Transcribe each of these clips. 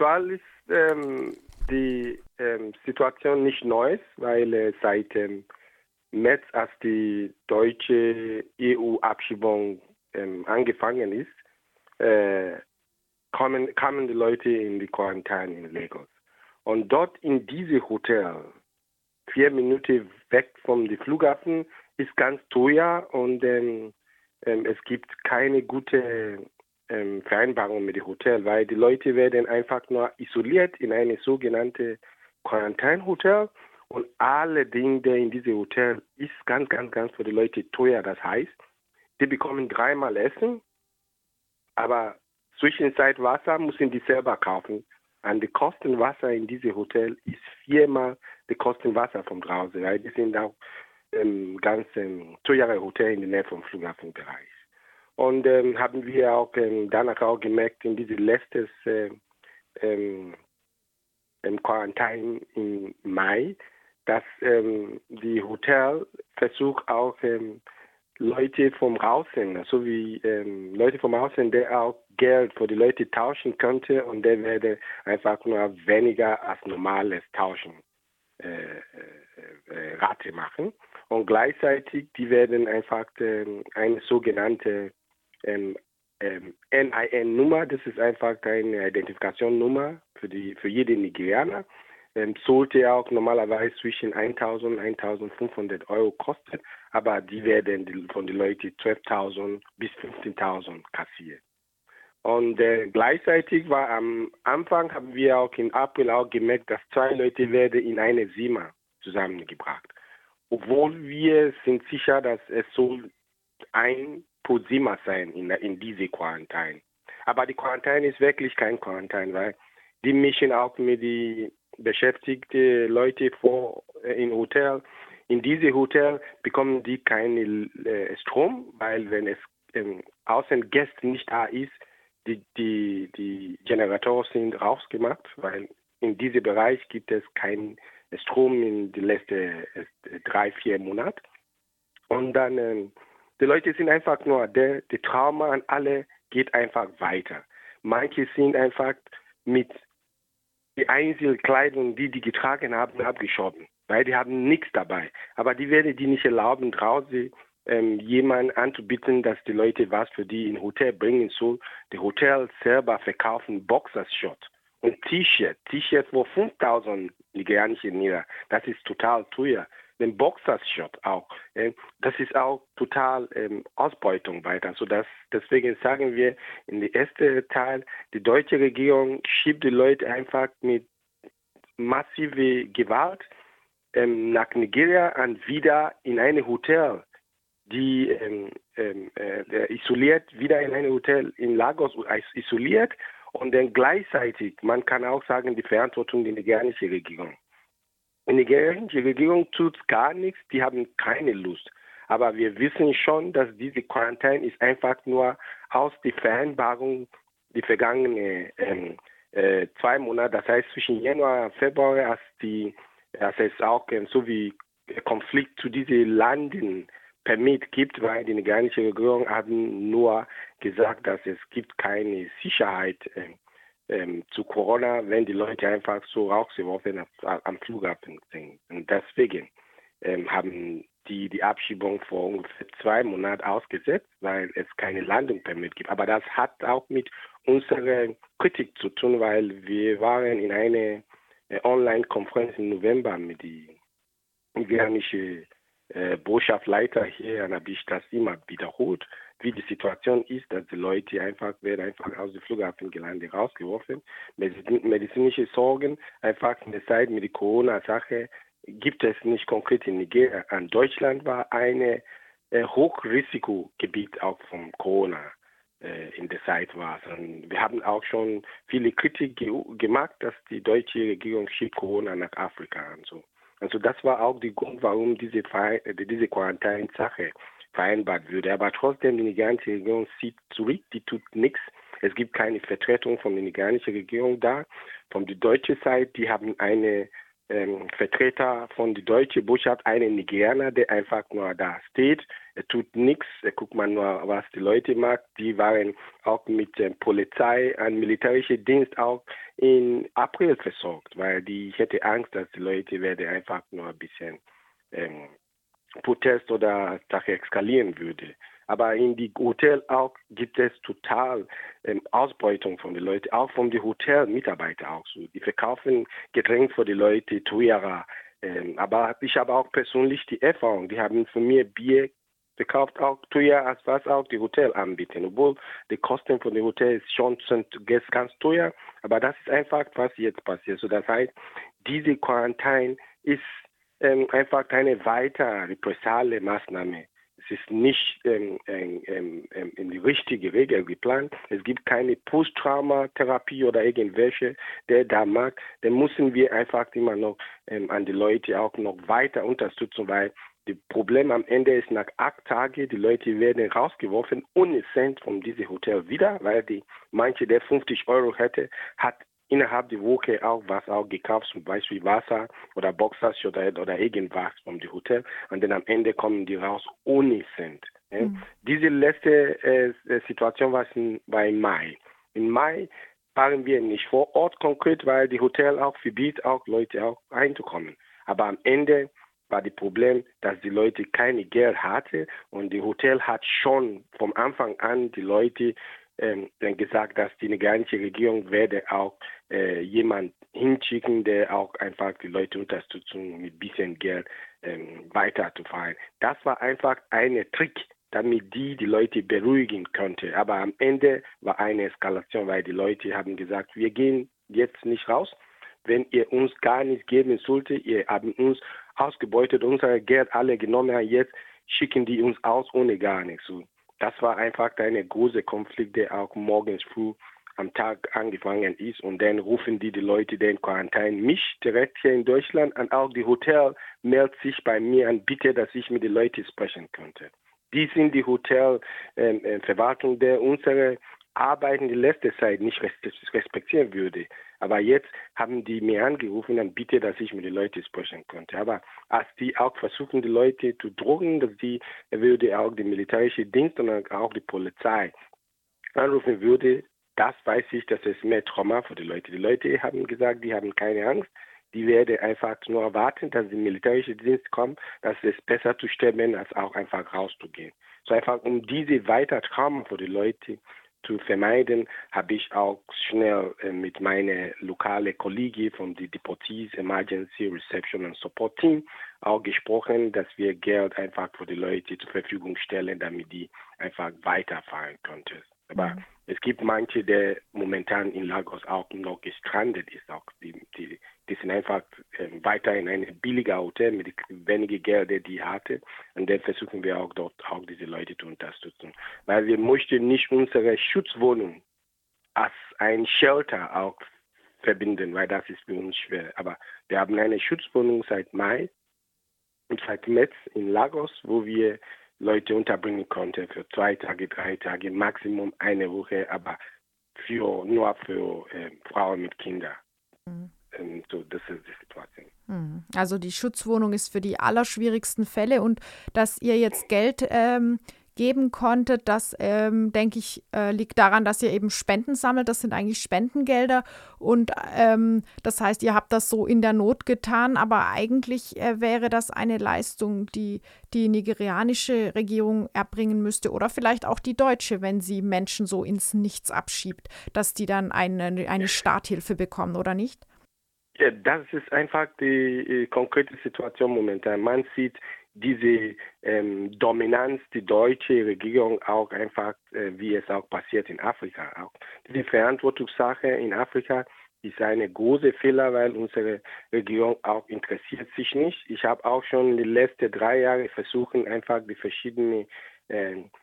aktuell ist ähm, die ähm, Situation nicht neu, weil äh, seit ähm, März, als die deutsche EU-Abschiebung ähm, angefangen ist, äh, kommen, kamen die Leute in die Quarantäne in Lagos. Und dort in diesem Hotel, vier Minuten weg vom Flughafen, ist ganz teuer und ähm, ähm, es gibt keine gute ähm, Vereinbarung mit dem Hotel, weil die Leute werden einfach nur isoliert in eine sogenannte Quarantänehotel und alle Dinge in diesem Hotel ist ganz, ganz, ganz für die Leute teuer. Das heißt, die bekommen dreimal Essen, aber Zwischenzeit Wasser müssen die selber kaufen. Und die Kosten Wasser in diesem Hotel ist viermal die Kosten Wasser von draußen, weil die sind auch ähm, ganz ähm, teure Hotel in der Nähe vom Flughafenbereich. Und ähm, haben wir auch ähm, danach auch gemerkt, in diesem letzten äh, ähm, Quarantäne im Mai, dass ähm, die Hotel versucht auch ähm, Leute vom Außen, so wie ähm, Leute vom Außen, der auch Geld für die Leute tauschen könnte und der werde einfach nur weniger als normales Tauschen äh, äh, äh Rate machen. Und gleichzeitig, die werden einfach ähm, eine sogenannte ähm, ähm, NIN-Nummer, das ist einfach eine Identifikationsnummer für, die, für jeden Nigerianer ähm, sollte auch normalerweise zwischen 1.000 und 1.500 Euro kosten, aber die werden von den Leuten 12.000 bis 15.000 kassiert. Und äh, gleichzeitig war am Anfang haben wir auch im April auch gemerkt, dass zwei Leute werden in eine Zimmer zusammengebracht. Obwohl wir sind sicher, dass es soll ein pro Zimmer sein in, in diese Quarantäne. Aber die Quarantäne ist wirklich kein Quarantäne, weil die mischen auch mit den beschäftigte Leute vor äh, im Hotel. In diese Hotel bekommen die keinen äh, Strom, weil wenn es ähm, außen Gäste nicht da ist, die, die, die Generatoren sind rausgemacht, weil in diesem Bereich gibt es keinen Strom in den letzten äh, drei, vier Monaten. Und dann, äh, die Leute sind einfach nur, der, die Trauma an alle geht einfach weiter. Manche sind einfach mit die Einzelkleidung, die die getragen haben, abgeschoben, weil die haben nichts dabei. Aber die werden die nicht erlauben, draußen ähm, jemanden anzubieten, dass die Leute was für die in Hotel bringen soll. Die Hotels selber verkaufen Boxershot und T-Shirt. T-Shirt wo 5000 nigerianische Lira. Das ist total teuer den Boxershot auch. Äh, das ist auch total ähm, Ausbeutung weiter. So dass, deswegen sagen wir in der ersten Teil, die deutsche Regierung schiebt die Leute einfach mit massiver Gewalt ähm, nach Nigeria und wieder in ein Hotel, die ähm, ähm äh, isoliert, wieder in ein Hotel in Lagos isoliert und dann gleichzeitig, man kann auch sagen, die Verantwortung der nigerianischen Regierung. Die nigerische Regierung tut gar nichts, die haben keine Lust. Aber wir wissen schon, dass diese Quarantäne ist einfach nur aus der Vereinbarung die vergangenen ähm, äh, zwei Monate, das heißt zwischen Januar und Februar, als, die, als es auch ähm, so wie Konflikt zu diesen Landen Permit gibt, weil die nigerische Regierung haben nur gesagt, dass es gibt keine Sicherheit äh, ähm, zu Corona, wenn die Leute einfach so rausgeworfen am Flughafen. Und deswegen ähm, haben die die Abschiebung vor ungefähr zwei Monaten ausgesetzt, weil es keine Landung permit gibt. Aber das hat auch mit unserer Kritik zu tun, weil wir waren in einer äh, Online-Konferenz im November mit den nigerianischen äh, Botschaftsleiter hier, und habe ich das immer wiederholt wie die Situation ist, dass die Leute einfach werden einfach aus dem Flughafen gelandet rausgeworfen. Medizinische Sorgen einfach in der Zeit mit der Corona-Sache gibt es nicht konkret in Nigeria. An Deutschland war ein äh, Hochrisikogebiet auch von Corona äh, in der Zeit war. Und wir haben auch schon viele Kritik ge gemacht, dass die deutsche Regierung schiebt Corona nach Afrika und so. Also das war auch der Grund, warum diese Quarantäne-Sache vereinbart würde. Aber trotzdem, die nigerianische Regierung zieht zurück, die tut nichts. Es gibt keine Vertretung von der nigerianischen Regierung da. Von der deutschen Seite, die haben eine ähm, Vertreter von der deutschen Botschaft, einen Nigerianer, der einfach nur da steht. Er tut nichts, er guckt mal nur, was die Leute machen. Die waren auch mit der Polizei, ein militärischer Dienst auch in April versorgt, weil die, ich hätte Angst, dass die Leute werden einfach nur ein bisschen ähm, Protest oder Sache eskalieren würde. Aber in die Hotel auch gibt es total ähm, Ausbeutung von den Leuten, auch von den Hotelmitarbeitern auch so. Die verkaufen Getränke für die Leute teurer. Ähm, aber ich habe auch persönlich die Erfahrung, die haben von mir Bier verkauft auch teuer als was auch die Hotel anbieten. Obwohl die Kosten von den Hotels schon sind ganz teuer, aber das ist einfach, was jetzt passiert. So das heißt, diese Quarantäne ist ähm, einfach eine weitere repressale Maßnahme es ist nicht ähm, ähm, ähm, in die richtige Regel geplant. Es gibt keine Posttraumatherapie oder irgendwelche, der da mag. Dann müssen wir einfach immer noch ähm, an die Leute auch noch weiter unterstützen, weil das Problem am Ende ist nach acht Tagen, die Leute werden rausgeworfen ohne Cent von diesem Hotel wieder, weil die manche, der 50 Euro hätte, hat innerhalb der Woche auch was auch gekauft, zum Beispiel Wasser oder Boxers oder, oder irgendwas vom Hotel und dann am Ende kommen die raus ohne Cent. Ja. Mhm. Diese letzte äh, Situation war, in, war im Mai. Im Mai waren wir nicht vor Ort konkret, weil die Hotel auch verbietet, auch Leute auch reinzukommen. Aber am Ende war das Problem, dass die Leute keine Geld hatten und die Hotel hat schon vom Anfang an die Leute ähm, gesagt, dass die nigerianische Regierung werde auch äh, jemand hinschicken, der auch einfach die Leute unterstützen mit bisschen Geld ähm, weiterzufahren. Das war einfach ein Trick, damit die die Leute beruhigen könnte. Aber am Ende war eine Eskalation, weil die Leute haben gesagt, wir gehen jetzt nicht raus. Wenn ihr uns gar nichts geben solltet, ihr habt uns ausgebeutet, unser Geld alle genommen, jetzt schicken die uns aus ohne gar nichts. Das war einfach ein großer Konflikt, der auch morgens früh am Tag angefangen ist und dann rufen die die Leute den Quarantäne mich direkt hier in Deutschland an auch die Hotel meldet sich bei mir an bitte, dass ich mit den Leuten sprechen könnte. Die sind die Hotelverwaltung, ähm, äh, der unsere Arbeiten die letzte Zeit nicht respektieren würde. Aber jetzt haben die mir angerufen und bitte, dass ich mit den Leuten sprechen könnte. Aber als die auch versuchen, die Leute zu drohen, dass die würde auch die militärische Dienst und auch die Polizei anrufen würde, das weiß ich, dass es mehr Trauma für die Leute. Die Leute haben gesagt, die haben keine Angst. Die werden einfach nur warten, dass der militärische Dienst kommt, dass es besser zu sterben, als auch einfach rauszugehen. So einfach, um diese weiter Trauma für die Leute zu vermeiden, habe ich auch schnell äh, mit meiner lokalen Kollegin von der Deportees Emergency Reception and Support Team auch gesprochen, dass wir Geld einfach für die Leute zur Verfügung stellen, damit die einfach weiterfahren könnten. Aber mhm. es gibt manche, der momentan in Lagos auch noch gestrandet ist. Auch die, die, die sind einfach äh, weiter in einem billigen Hotel mit wenigen Geld, die hatte. Und dann versuchen wir auch dort auch diese Leute zu unterstützen. Weil wir möchten nicht unsere Schutzwohnung als ein Shelter auch verbinden, weil das ist für uns schwer. Aber wir haben eine Schutzwohnung seit Mai und seit März in Lagos, wo wir Leute unterbringen konnte für zwei Tage, drei Tage, Maximum eine Woche, aber für, nur für äh, Frauen mit Kindern. Mhm. Ähm, so, das ist die Situation. Mhm. Also die Schutzwohnung ist für die allerschwierigsten Fälle und dass ihr jetzt Geld ähm, geben konntet. Das, ähm, denke ich, äh, liegt daran, dass ihr eben Spenden sammelt. Das sind eigentlich Spendengelder. Und ähm, das heißt, ihr habt das so in der Not getan. Aber eigentlich äh, wäre das eine Leistung, die die nigerianische Regierung erbringen müsste. Oder vielleicht auch die deutsche, wenn sie Menschen so ins Nichts abschiebt, dass die dann eine, eine Starthilfe bekommen, oder nicht? Das ist einfach die äh, konkrete Situation momentan. Man sieht, diese ähm, Dominanz die deutsche Regierung auch einfach, äh, wie es auch passiert in Afrika auch. Diese Verantwortungssache in Afrika ist eine große Fehler, weil unsere Regierung auch interessiert sich nicht. Ich habe auch schon die letzten drei Jahre versucht, einfach die verschiedenen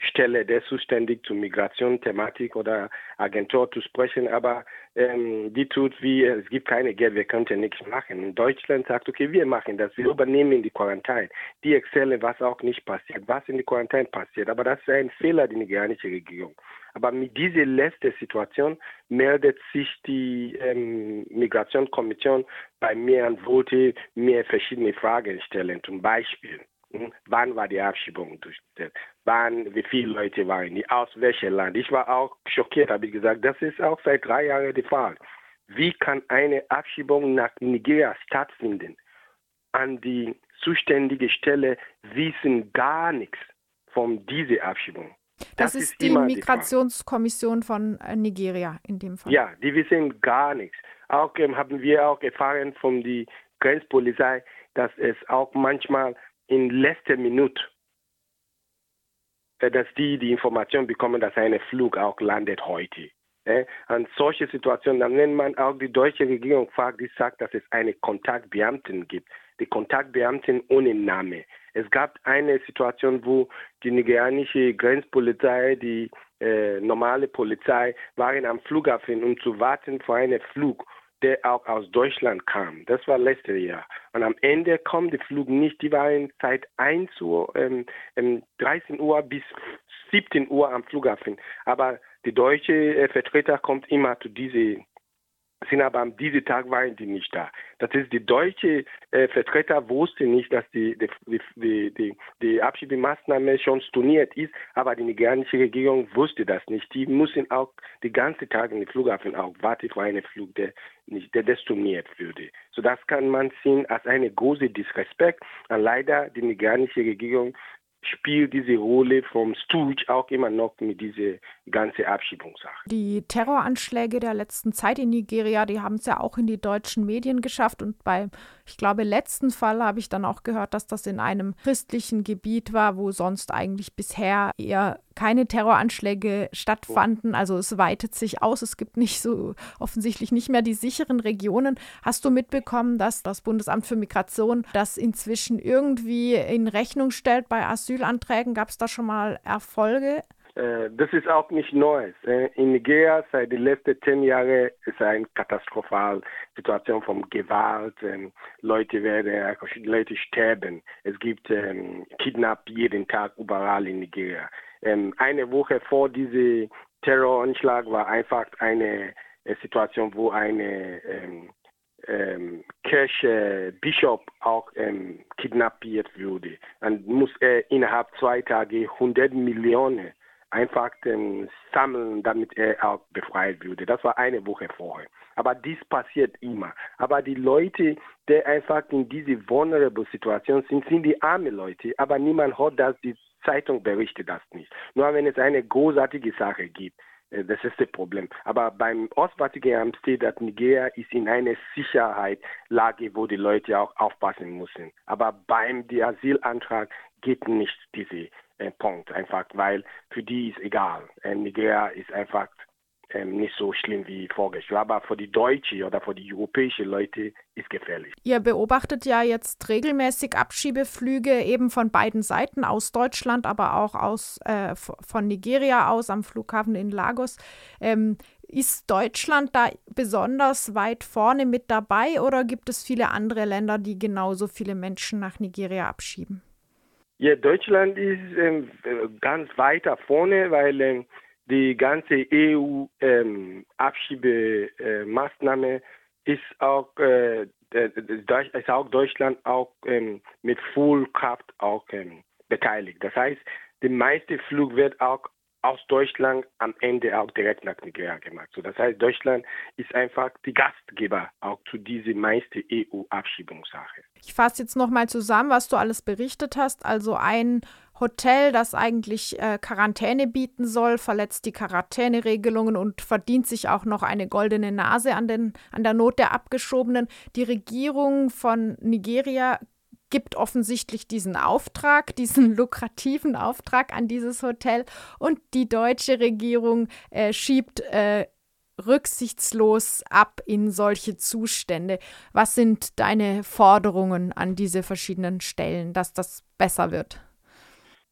Stelle, der zuständig zur Migration-Thematik oder Agentur zu sprechen, aber ähm, die tut wie, es gibt keine Geld, wir könnten nichts machen. In Deutschland sagt, okay, wir machen das, wir übernehmen die Quarantäne. Die erzählen, was auch nicht passiert, was in die Quarantäne passiert. Aber das ist ein Fehler der nigerianischen Regierung. Aber mit dieser letzten Situation meldet sich die ähm, Migrationskommission bei mir und wollte mir verschiedene Fragen stellen. Zum Beispiel, wann war die Abschiebung durchgeführt? Wann, wie viele Leute waren die? Aus welchem Land? Ich war auch schockiert, habe ich gesagt, das ist auch seit drei Jahren der Fall. Wie kann eine Abschiebung nach Nigeria stattfinden? An die zuständige Stelle wissen gar nichts von dieser Abschiebung. Das, das ist, ist, die Migrationskommission die von äh, Nigeria in dem Fall. Ja, die wissen gar nichts. Auch ähm, haben wir auch erfahren von der Grenzpolizei, dass es auch manchmal in letzter Minute, äh, dass die die Information bekommen, dass ein Flug auch landet heute. Äh, und solche Situationen, dann nennt man auch die deutsche Regierung, die sagt, dass es eine Kontaktbeamtin gibt. Die Kontaktbeamtin ohne Name. Es gab eine Situation, wo die nigerianische Grenzpolizei, die äh, normale Polizei waren am Flughafen, um zu warten vor einem Flug, der auch aus Deutschland kam. Das war letztes Jahr. Und am Ende kommt der Flug nicht. Die waren seit 1 Uhr, ähm, 13 ähm, Uhr bis 17 Uhr am Flughafen. Aber die deutsche äh, Vertreter kommt immer zu diesem sind aber an diesem Tag waren die nicht da. Das ist die deutsche äh, Vertreter wusste nicht, dass die, die, die, die, die Abschiebemaßnahme schon storniert ist, aber die nigerianische Regierung wusste das nicht. Die müssen auch die ganze Tag in den Flughafen auch warten für einen Flug, der nicht, der storniert würde. So das kann man sehen als eine große Disrespekt. Und leider die nigerianische Regierung spielt diese Rolle vom Stooge auch immer noch mit dieser ganzen Abschiebungssache. Die Terroranschläge der letzten Zeit in Nigeria, die haben es ja auch in die deutschen Medien geschafft und bei, ich glaube, letzten Fall habe ich dann auch gehört, dass das in einem christlichen Gebiet war, wo sonst eigentlich bisher eher keine Terroranschläge stattfanden. Also es weitet sich aus. Es gibt nicht so offensichtlich nicht mehr die sicheren Regionen. Hast du mitbekommen, dass das Bundesamt für Migration das inzwischen irgendwie in Rechnung stellt bei Asylanträgen? Gab es da schon mal Erfolge? Äh, das ist auch nicht Neues. Äh, in Nigeria seit den letzten zehn Jahren ist eine katastrophale Situation von Gewalt. Ähm, Leute werden, Leute sterben. Es gibt ähm, Kidnap jeden Tag überall in Nigeria ähm, eine Woche vor diesem Terroranschlag war einfach eine äh, Situation, wo eine ähm, ähm, Kirche Bischof auch ähm, kidnappiert wurde. Und muss er innerhalb zwei Tage 100 Millionen einfach ähm, sammeln, damit er auch befreit würde. Das war eine Woche vorher. Aber dies passiert immer. Aber die Leute, die einfach in diese vulnerable Situation sind, sind die armen Leute. Aber niemand hat das, die Zeitung berichtet das nicht. Nur wenn es eine großartige Sache gibt, äh, das ist das Problem. Aber beim Auswärtigen Amt steht, dass Nigeria ist in einer Sicherheitslage, wo die Leute auch aufpassen müssen. Aber beim Asylantrag geht nicht dieser äh, Punkt einfach, weil für die ist egal. Äh, Nigeria ist einfach ähm, nicht so schlimm wie vorgestellt. Aber für die deutschen oder für die europäischen Leute ist gefährlich. Ihr beobachtet ja jetzt regelmäßig Abschiebeflüge eben von beiden Seiten, aus Deutschland, aber auch aus, äh, von Nigeria aus am Flughafen in Lagos. Ähm, ist Deutschland da besonders weit vorne mit dabei oder gibt es viele andere Länder, die genauso viele Menschen nach Nigeria abschieben? Ja, Deutschland ist ähm, ganz weiter vorne, weil ähm, die ganze EU-Abschiebemaßnahme ähm, ist auch äh, ist auch Deutschland auch ähm, mit Vollkraft auch ähm, beteiligt. Das heißt, der meiste Flug wird auch aus Deutschland am Ende auch direkt nach Nigeria gemacht. So, das heißt, Deutschland ist einfach die Gastgeber auch zu dieser meisten EU-Abschiebungssache. Ich fasse jetzt nochmal zusammen, was du alles berichtet hast. Also ein Hotel, das eigentlich äh, Quarantäne bieten soll, verletzt die Quarantäneregelungen und verdient sich auch noch eine goldene Nase an, den, an der Not der Abgeschobenen. Die Regierung von Nigeria gibt offensichtlich diesen Auftrag, diesen lukrativen Auftrag an dieses Hotel und die deutsche Regierung äh, schiebt äh, rücksichtslos ab in solche Zustände. Was sind deine Forderungen an diese verschiedenen Stellen, dass das besser wird?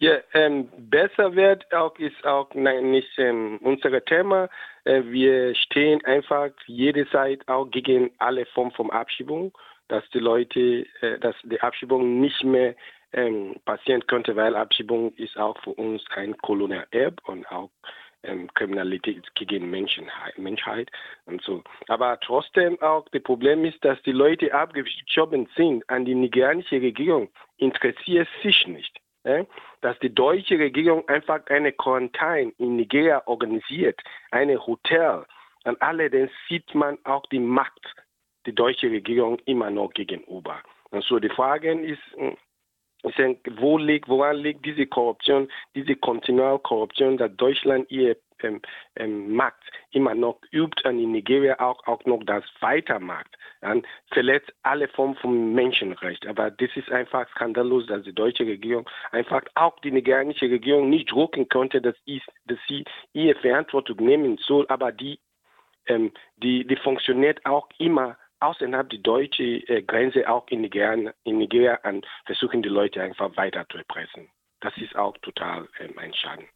Ja, ähm, besser wird auch ist auch nein, nicht ähm, unser Thema. Äh, wir stehen einfach jede Zeit auch gegen alle Formen von Abschiebung dass die Leute, äh, dass die Abschiebung nicht mehr ähm, passieren könnte, weil Abschiebung ist auch für uns ein Kolonialerb und auch ähm, Kriminalität gegen Menschenheit, Menschheit und so. Aber trotzdem auch das Problem ist, dass die Leute abgeschoben sind an die nigerianische Regierung, interessiert sich nicht. Äh, dass die deutsche Regierung einfach eine Quarantäne in Nigeria organisiert, eine Hotel. Und allerdings sieht man auch die Macht der deutschen Regierung immer noch gegenüber. Und so die Frage ist, hm, wo liegt, woran liegt diese Korruption, diese kontinuale Korruption, dass Deutschland ihr ähm, ähm, Markt immer noch übt und in Nigeria auch, auch noch das weitermacht. Und verletzt alle Formen von Menschenrecht. Aber das ist einfach skandalös, dass die deutsche Regierung einfach auch die nigerianische Regierung nicht drucken konnte, dass, ich, dass sie ihre Verantwortung nehmen soll. Aber die, ähm, die, die funktioniert auch immer außerhalb der deutschen äh, Grenze, auch in Nigeria, in Nigeria und versuchen die Leute einfach weiter zu erpressen. Das ist auch total ähm, ein Schaden.